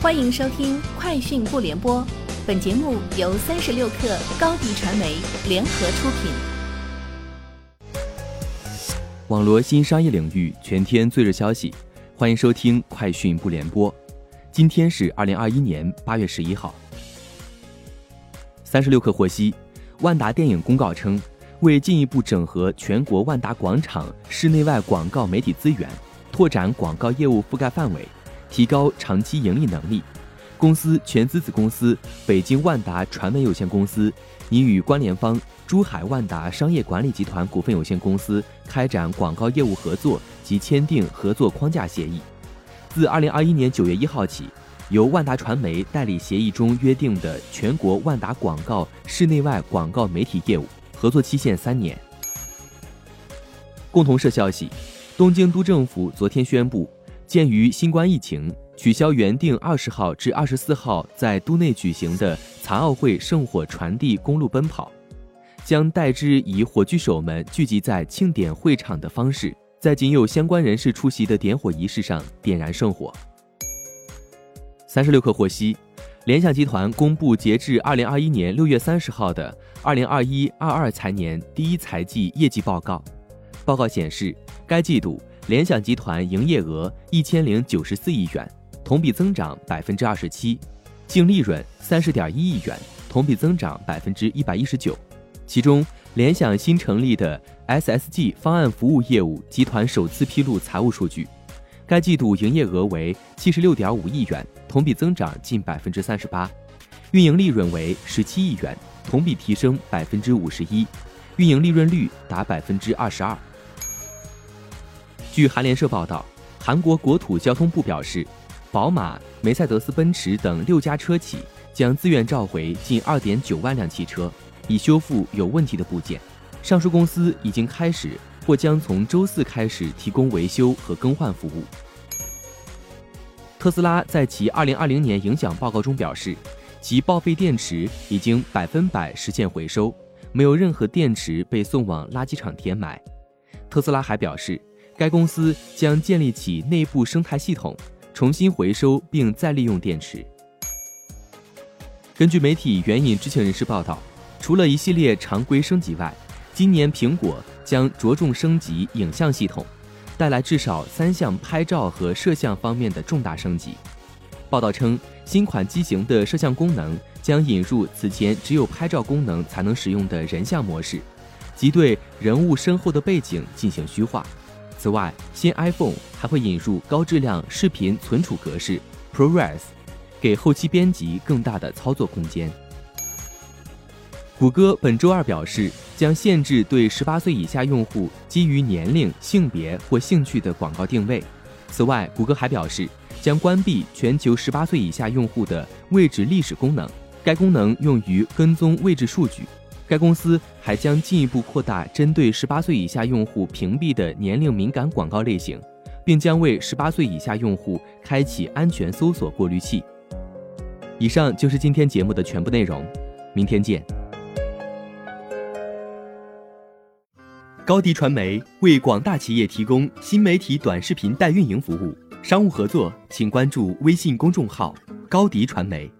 欢迎收听《快讯不联播》，本节目由三十六克高低传媒联合出品。网络新商业领域全天最热消息，欢迎收听《快讯不联播》。今天是二零二一年八月十一号。三十六克获悉，万达电影公告称，为进一步整合全国万达广场室内外广告媒体资源，拓展广告业务覆盖范围。提高长期盈利能力，公司全资子公司北京万达传媒有限公司拟与关联方珠海万达商业管理集团股份有限公司开展广告业务合作及签订合作框架协议。自二零二一年九月一号起，由万达传媒代理协议中约定的全国万达广告室内外广告媒体业务合作期限三年。共同社消息，东京都政府昨天宣布。鉴于新冠疫情，取消原定二十号至二十四号在都内举行的残奥会圣火传递公路奔跑，将代之以火炬手们聚集在庆典会场的方式，在仅有相关人士出席的点火仪式上点燃圣火。三十六氪获悉，联想集团公布截至二零二一年六月三十号的二零二一二二财年第一财季业绩报告，报告显示，该季度。联想集团营业额一千零九十四亿元，同比增长百分之二十七，净利润三十点一亿元，同比增长百分之一百一十九。其中，联想新成立的 SSG 方案服务业务集团首次披露财务数据，该季度营业额为七十六点五亿元，同比增长近百分之三十八，运营利润为十七亿元，同比提升百分之五十一，运营利润率达百分之二十二。据韩联社报道，韩国国土交通部表示，宝马、梅赛德斯奔驰等六家车企将自愿召回近二点九万辆汽车，以修复有问题的部件。上述公司已经开始或将从周四开始提供维修和更换服务。特斯拉在其二零二零年影响报告中表示，其报废电池已经百分百实现回收，没有任何电池被送往垃圾场填埋。特斯拉还表示。该公司将建立起内部生态系统，重新回收并再利用电池。根据媒体援引知情人士报道，除了一系列常规升级外，今年苹果将着重升级影像系统，带来至少三项拍照和摄像方面的重大升级。报道称，新款机型的摄像功能将引入此前只有拍照功能才能使用的人像模式，即对人物身后的背景进行虚化。此外，新 iPhone 还会引入高质量视频存储格式 ProRes，给后期编辑更大的操作空间。谷歌本周二表示，将限制对十八岁以下用户基于年龄、性别或兴趣的广告定位。此外，谷歌还表示将关闭全球十八岁以下用户的位置历史功能，该功能用于跟踪位置数据。该公司还将进一步扩大针对十八岁以下用户屏蔽的年龄敏感广告类型，并将为十八岁以下用户开启安全搜索过滤器。以上就是今天节目的全部内容，明天见。高迪传媒为广大企业提供新媒体短视频代运营服务，商务合作请关注微信公众号高迪传媒。